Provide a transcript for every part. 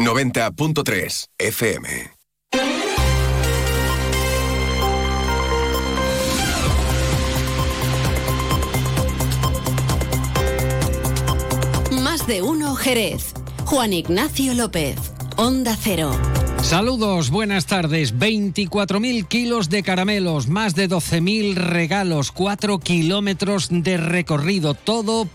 90.3 FM. Más de uno Jerez. Juan Ignacio López. Onda Cero. Saludos, buenas tardes. 24.000 kilos de caramelos, más de 12.000 regalos, 4 kilómetros de recorrido, todo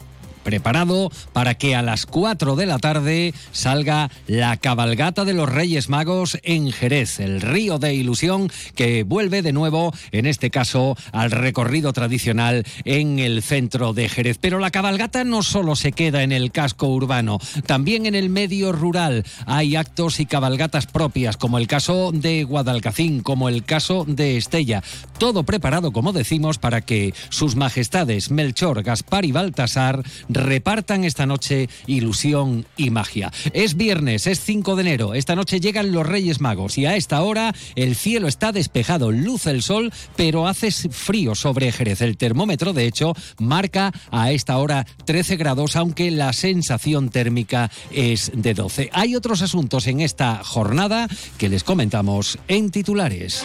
preparado para que a las 4 de la tarde salga la cabalgata de los Reyes Magos en Jerez, el río de ilusión que vuelve de nuevo, en este caso, al recorrido tradicional en el centro de Jerez. Pero la cabalgata no solo se queda en el casco urbano, también en el medio rural hay actos y cabalgatas propias, como el caso de Guadalcacín, como el caso de Estella. Todo preparado, como decimos, para que sus majestades Melchor, Gaspar y Baltasar repartan esta noche ilusión y magia. Es viernes, es 5 de enero, esta noche llegan los Reyes Magos y a esta hora el cielo está despejado, luce el sol, pero hace frío sobre Jerez. El termómetro, de hecho, marca a esta hora 13 grados, aunque la sensación térmica es de 12. Hay otros asuntos en esta jornada que les comentamos en titulares.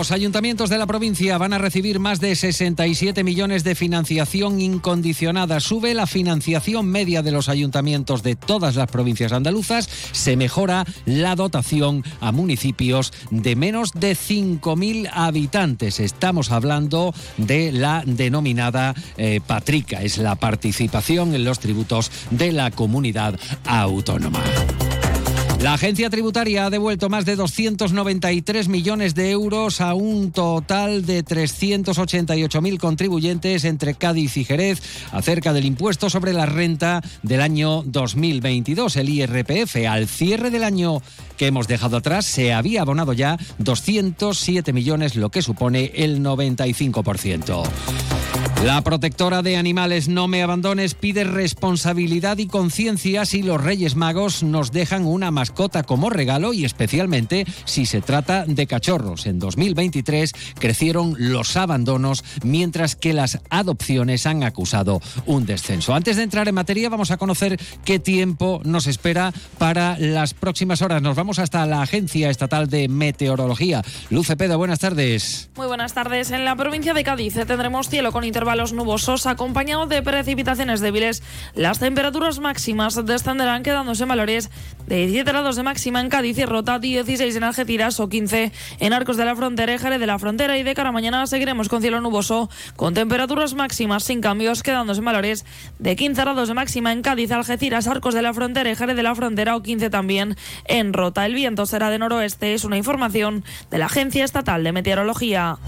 Los ayuntamientos de la provincia van a recibir más de 67 millones de financiación incondicionada. Sube la financiación media de los ayuntamientos de todas las provincias andaluzas. Se mejora la dotación a municipios de menos de 5.000 habitantes. Estamos hablando de la denominada eh, Patrica. Es la participación en los tributos de la comunidad autónoma. La agencia tributaria ha devuelto más de 293 millones de euros a un total de 388.000 contribuyentes entre Cádiz y Jerez acerca del impuesto sobre la renta del año 2022, el IRPF. Al cierre del año que hemos dejado atrás se había abonado ya 207 millones, lo que supone el 95%. La protectora de animales No Me Abandones pide responsabilidad y conciencia si los Reyes Magos nos dejan una mascota como regalo y especialmente si se trata de cachorros. En 2023 crecieron los abandonos mientras que las adopciones han acusado un descenso. Antes de entrar en materia vamos a conocer qué tiempo nos espera para las próximas horas. Nos vamos hasta la Agencia Estatal de Meteorología. Luce Peda, buenas tardes. Muy buenas tardes. En la provincia de Cádiz tendremos cielo con intervalos los nubosos acompañado de precipitaciones débiles. Las temperaturas máximas descenderán quedándose en valores de 17 grados de máxima en Cádiz y Rota, 16 en Algeciras o 15 en Arcos de la Frontera, Jerez de la Frontera y de cara a mañana seguiremos con cielo nuboso con temperaturas máximas sin cambios quedándose en valores de 15 grados de máxima en Cádiz, Algeciras, Arcos de la Frontera y Jerez de la Frontera o 15 también en Rota. El viento será de noroeste, es una información de la Agencia Estatal de Meteorología.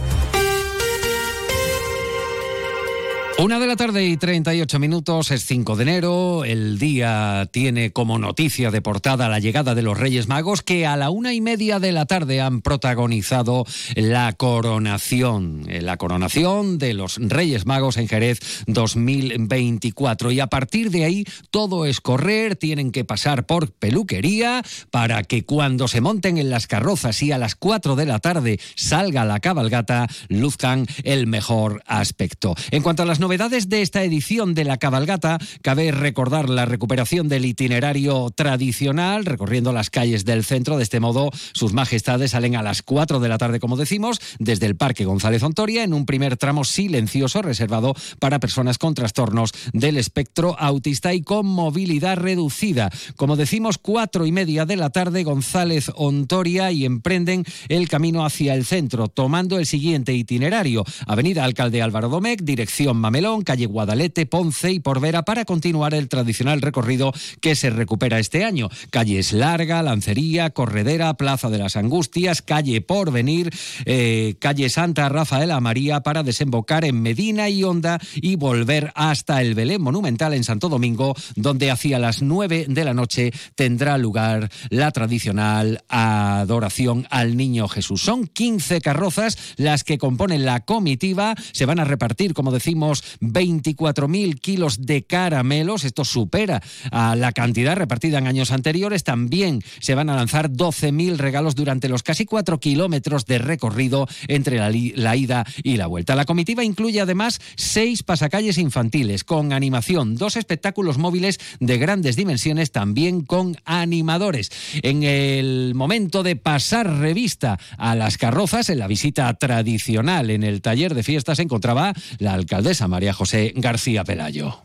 Una de la tarde y 38 minutos, es 5 de enero. El día tiene como noticia de portada la llegada de los Reyes Magos que a la una y media de la tarde han protagonizado la coronación, eh, la coronación de los Reyes Magos en Jerez 2024. Y a partir de ahí todo es correr, tienen que pasar por peluquería para que cuando se monten en las carrozas y a las 4 de la tarde salga la cabalgata, luzcan el mejor aspecto. En cuanto a las novedades de esta edición de la cabalgata, cabe recordar la recuperación del itinerario tradicional, recorriendo las calles del centro. De este modo, sus majestades salen a las 4 de la tarde, como decimos, desde el Parque González Ontoria, en un primer tramo silencioso reservado para personas con trastornos del espectro autista y con movilidad reducida. Como decimos, cuatro y media de la tarde, González Ontoria y emprenden el camino hacia el centro, tomando el siguiente itinerario. Avenida Alcalde Álvaro Domecq, dirección Melón, calle Guadalete, Ponce y Porvera para continuar el tradicional recorrido que se recupera este año. Calles Larga, Lancería, Corredera, Plaza de las Angustias, calle Porvenir, eh, calle Santa Rafaela María para desembocar en Medina y Honda y volver hasta el Belén Monumental en Santo Domingo, donde hacia las 9 de la noche tendrá lugar la tradicional adoración al Niño Jesús. Son 15 carrozas las que componen la comitiva, se van a repartir, como decimos, unos 24.000 kilos de caramelos. Esto supera a la cantidad repartida en años anteriores. También se van a lanzar 12.000 regalos durante los casi 4 kilómetros de recorrido entre la, la ida y la vuelta. La comitiva incluye además seis pasacalles infantiles con animación, dos espectáculos móviles de grandes dimensiones también con animadores. En el momento de pasar revista a las carrozas, en la visita tradicional en el taller de fiestas, se encontraba la alcaldesa María José García Pelayo.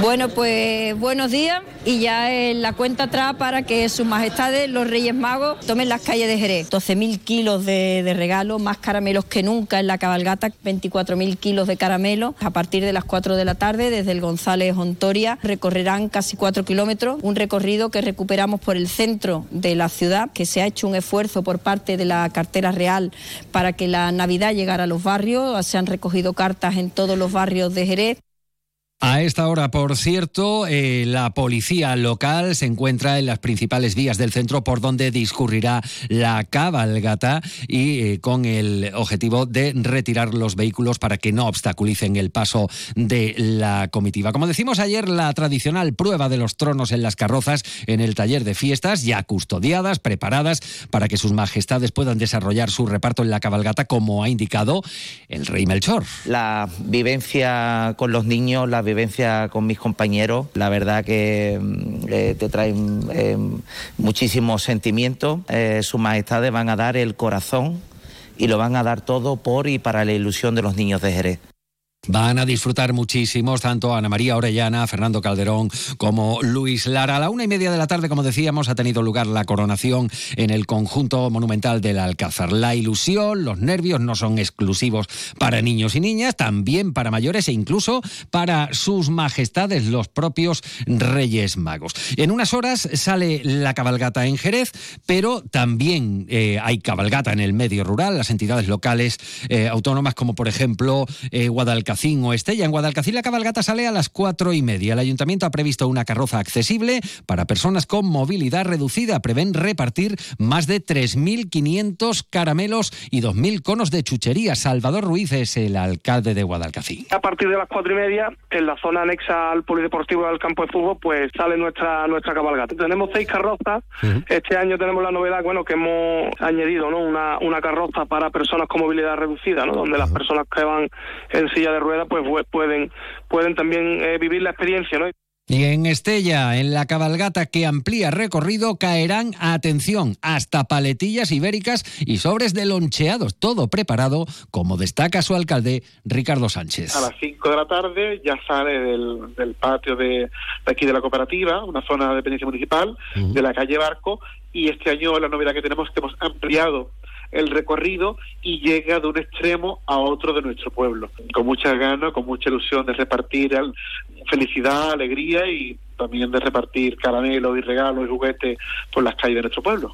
Bueno, pues buenos días y ya en la cuenta atrás para que sus majestades, los Reyes Magos, tomen las calles de Jerez. 12.000 kilos de, regalos, más caramelos que nunca en la cabalgata, 24.000 kilos de caramelos. A partir de las 4 de la tarde, desde el González Ontoria, recorrerán casi 4 kilómetros, un recorrido que recuperamos por el centro de la ciudad, que se ha hecho un esfuerzo por parte de la cartera real para que la Navidad llegara a los barrios. Se han recogido cartas en todos los barrios de Jerez. A esta hora, por cierto, eh, la policía local se encuentra en las principales vías del centro por donde discurrirá la cabalgata y eh, con el objetivo de retirar los vehículos para que no obstaculicen el paso de la comitiva. Como decimos ayer, la tradicional prueba de los tronos en las carrozas en el taller de fiestas, ya custodiadas, preparadas para que sus majestades puedan desarrollar su reparto en la cabalgata, como ha indicado el rey Melchor. La vivencia con los niños, la vivencia con mis compañeros, la verdad que mm, eh, te traen eh, muchísimos sentimientos. Eh, sus majestades van a dar el corazón y lo van a dar todo por y para la ilusión de los niños de Jerez. Van a disfrutar muchísimos, tanto Ana María Orellana, Fernando Calderón como Luis Lara. A la una y media de la tarde, como decíamos, ha tenido lugar la coronación en el conjunto monumental del Alcázar. La ilusión, los nervios no son exclusivos para niños y niñas, también para mayores e incluso para sus majestades, los propios Reyes Magos. En unas horas sale la cabalgata en Jerez, pero también eh, hay cabalgata en el medio rural, las entidades locales eh, autónomas como por ejemplo eh, Guadalcacín o Estella. En Guadalcacín la cabalgata sale a las cuatro y media. El ayuntamiento ha previsto una carroza accesible para personas con movilidad reducida. Prevén repartir más de 3.500 caramelos y 2.000 conos de chuchería. Salvador Ruiz es el alcalde de Guadalcacín. A partir de las cuatro y media, en la zona anexa al polideportivo del campo de fútbol, pues sale nuestra nuestra cabalgata. Tenemos seis carrozas. Uh -huh. Este año tenemos la novedad, bueno, que hemos añadido, ¿no? Una, una carroza para personas con movilidad reducida, ¿no? Donde uh -huh. las personas que van en silla de ruedas pues pueden pueden también eh, vivir la experiencia ¿no? Y en Estella, en la cabalgata que amplía recorrido, caerán, atención, hasta paletillas ibéricas y sobres de loncheados, todo preparado, como destaca su alcalde, Ricardo Sánchez. A las 5 de la tarde ya sale del, del patio de, de, aquí de la cooperativa, una zona de dependencia municipal, uh -huh. de la calle Barco, y este año la novedad que tenemos es que hemos ampliado el recorrido y llega de un extremo a otro de nuestro pueblo, con mucha ganas, con mucha ilusión de repartir felicidad, alegría y también de repartir caramelos y regalos y juguetes por las calles de nuestro pueblo.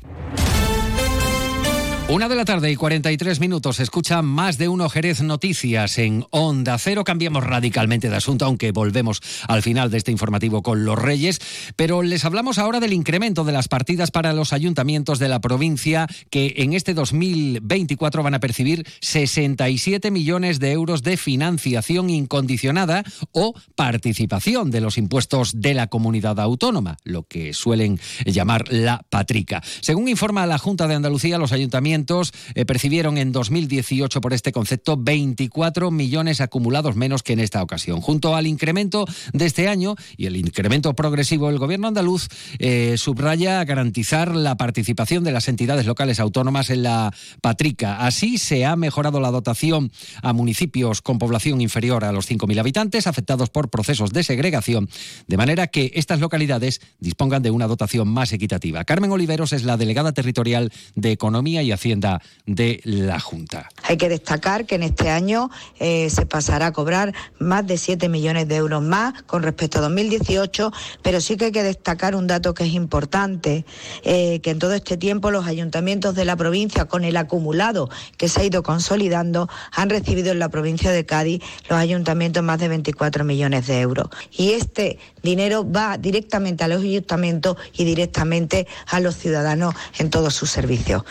Una de la tarde y 43 minutos. Escucha más de uno Jerez Noticias en Onda Cero. Cambiamos radicalmente de asunto, aunque volvemos al final de este informativo con los Reyes. Pero les hablamos ahora del incremento de las partidas para los ayuntamientos de la provincia, que en este 2024 van a percibir 67 millones de euros de financiación incondicionada o participación de los impuestos de la comunidad autónoma, lo que suelen llamar la patrica. Según informa la Junta de Andalucía, los ayuntamientos eh, percibieron en 2018 por este concepto 24 millones acumulados menos que en esta ocasión. Junto al incremento de este año y el incremento progresivo, el gobierno andaluz eh, subraya garantizar la participación de las entidades locales autónomas en la Patrica. Así se ha mejorado la dotación a municipios con población inferior a los 5.000 habitantes afectados por procesos de segregación, de manera que estas localidades dispongan de una dotación más equitativa. Carmen Oliveros es la delegada territorial de Economía y Hacienda de la Junta. Hay que destacar que en este año eh, se pasará a cobrar más de 7 millones de euros más con respecto a 2018, pero sí que hay que destacar un dato que es importante, eh, que en todo este tiempo los ayuntamientos de la provincia, con el acumulado que se ha ido consolidando, han recibido en la provincia de Cádiz los ayuntamientos más de 24 millones de euros. Y este dinero va directamente a los ayuntamientos y directamente a los ciudadanos en todos sus servicios.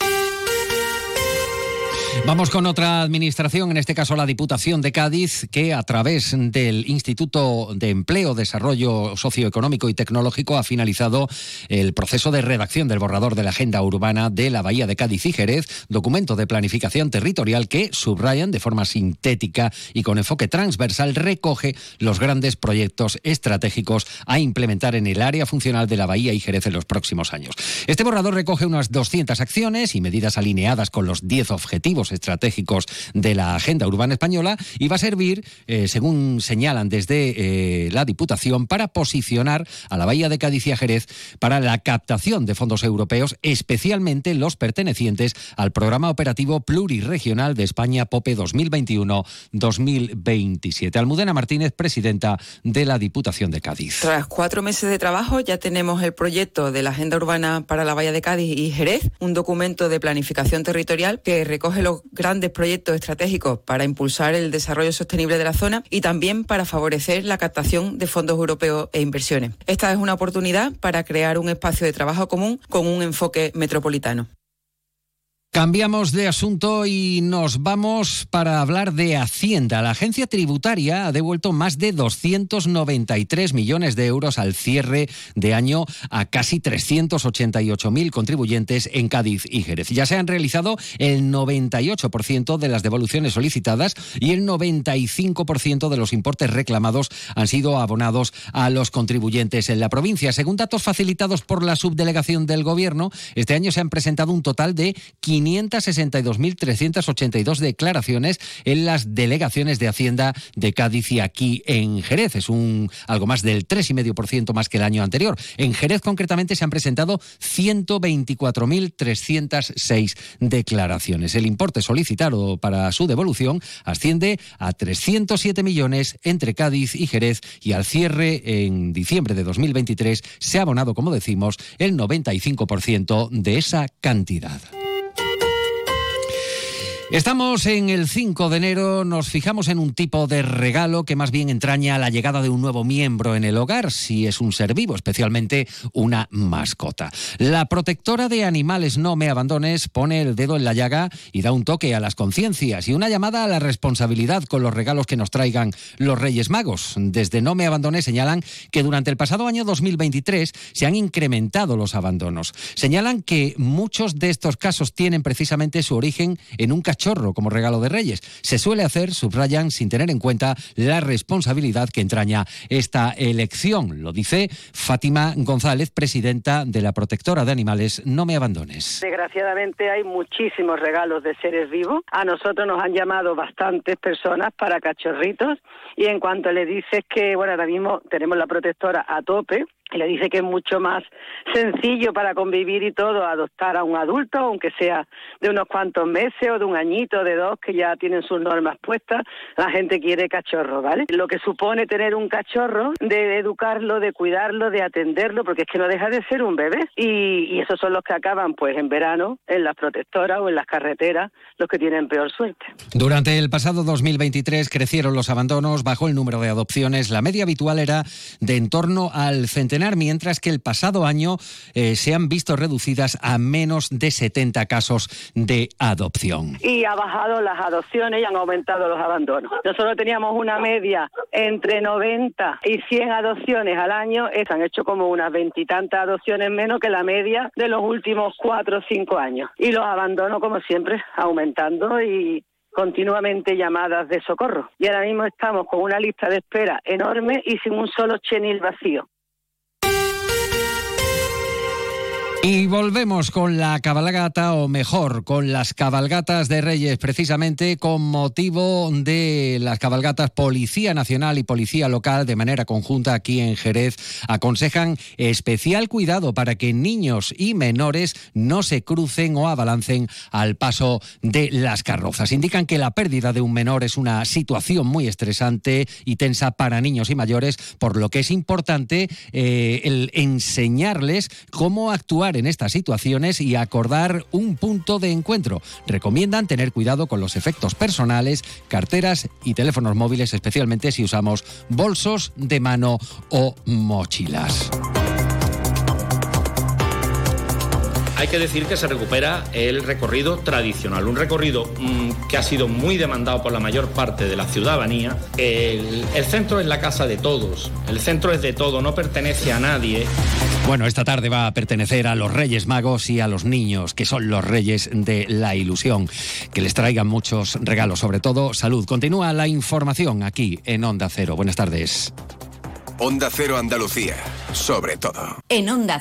Vamos con otra administración, en este caso la Diputación de Cádiz, que a través del Instituto de Empleo, Desarrollo Socioeconómico y Tecnológico ha finalizado el proceso de redacción del borrador de la Agenda Urbana de la Bahía de Cádiz y Jerez, documento de planificación territorial que, subrayan de forma sintética y con enfoque transversal, recoge los grandes proyectos estratégicos a implementar en el área funcional de la Bahía y Jerez en los próximos años. Este borrador recoge unas 200 acciones y medidas alineadas con los 10 objetivos estratégicos de la agenda urbana española y va a servir, eh, según señalan desde eh, la Diputación, para posicionar a la Bahía de Cádiz y a Jerez para la captación de fondos europeos, especialmente los pertenecientes al Programa Operativo Pluriregional de España POPE 2021-2027. Almudena Martínez, presidenta de la Diputación de Cádiz. Tras cuatro meses de trabajo ya tenemos el proyecto de la Agenda Urbana para la Bahía de Cádiz y Jerez, un documento de planificación territorial que recoge los grandes proyectos estratégicos para impulsar el desarrollo sostenible de la zona y también para favorecer la captación de fondos europeos e inversiones. Esta es una oportunidad para crear un espacio de trabajo común con un enfoque metropolitano. Cambiamos de asunto y nos vamos para hablar de Hacienda. La agencia tributaria ha devuelto más de 293 millones de euros al cierre de año a casi 388.000 contribuyentes en Cádiz y Jerez. Ya se han realizado el 98% de las devoluciones solicitadas y el 95% de los importes reclamados han sido abonados a los contribuyentes en la provincia. Según datos facilitados por la subdelegación del Gobierno, este año se han presentado un total de 500 562.382 declaraciones en las delegaciones de Hacienda de Cádiz y aquí en Jerez. Es un algo más del 3,5% más que el año anterior. En Jerez concretamente se han presentado 124.306 declaraciones. El importe solicitado para su devolución asciende a 307 millones entre Cádiz y Jerez y al cierre en diciembre de 2023 se ha abonado, como decimos, el 95% de esa cantidad. Estamos en el 5 de enero, nos fijamos en un tipo de regalo que más bien entraña la llegada de un nuevo miembro en el hogar, si es un ser vivo, especialmente una mascota. La protectora de animales No Me Abandones pone el dedo en la llaga y da un toque a las conciencias y una llamada a la responsabilidad con los regalos que nos traigan los Reyes Magos. Desde No Me Abandones señalan que durante el pasado año 2023 se han incrementado los abandonos. Señalan que muchos de estos casos tienen precisamente su origen en un chorro como regalo de Reyes. Se suele hacer, subrayan, sin tener en cuenta la responsabilidad que entraña esta elección. Lo dice Fátima González, presidenta de la protectora de animales No Me Abandones. Desgraciadamente hay muchísimos regalos de seres vivos. A nosotros nos han llamado bastantes personas para cachorritos y en cuanto le dices que, bueno, ahora mismo tenemos la protectora a tope, y le dice que es mucho más sencillo para convivir y todo adoptar a un adulto, aunque sea de unos cuantos meses o de un añito, de dos, que ya tienen sus normas puestas, la gente quiere cachorro, ¿vale? Lo que supone tener un cachorro, de educarlo, de cuidarlo, de atenderlo, porque es que no deja de ser un bebé. Y, y esos son los que acaban, pues, en verano, en las protectoras o en las carreteras, los que tienen peor suerte. Durante el pasado 2023 crecieron los abandonos, bajó el número de adopciones, la media habitual era de en torno al centenar mientras que el pasado año eh, se han visto reducidas a menos de 70 casos de adopción. Y ha bajado las adopciones y han aumentado los abandonos. Nosotros teníamos una media entre 90 y 100 adopciones al año, han hecho como unas veintitantas adopciones menos que la media de los últimos cuatro o cinco años. Y los abandonos, como siempre, aumentando y continuamente llamadas de socorro. Y ahora mismo estamos con una lista de espera enorme y sin un solo chenil vacío. Y volvemos con la cabalgata, o mejor, con las cabalgatas de Reyes, precisamente con motivo de las cabalgatas Policía Nacional y Policía Local de manera conjunta aquí en Jerez. Aconsejan especial cuidado para que niños y menores no se crucen o abalancen al paso de las carrozas. Indican que la pérdida de un menor es una situación muy estresante y tensa para niños y mayores, por lo que es importante eh, el enseñarles cómo actuar en estas situaciones y acordar un punto de encuentro. Recomiendan tener cuidado con los efectos personales, carteras y teléfonos móviles, especialmente si usamos bolsos de mano o mochilas. hay que decir que se recupera el recorrido tradicional, un recorrido mm, que ha sido muy demandado por la mayor parte de la ciudadanía. El, el centro es la casa de todos, el centro es de todo, no pertenece a nadie. Bueno, esta tarde va a pertenecer a los Reyes Magos y a los niños, que son los reyes de la ilusión. Que les traigan muchos regalos, sobre todo salud. Continúa la información aquí en Onda Cero. Buenas tardes. Onda Cero Andalucía, sobre todo. En Onda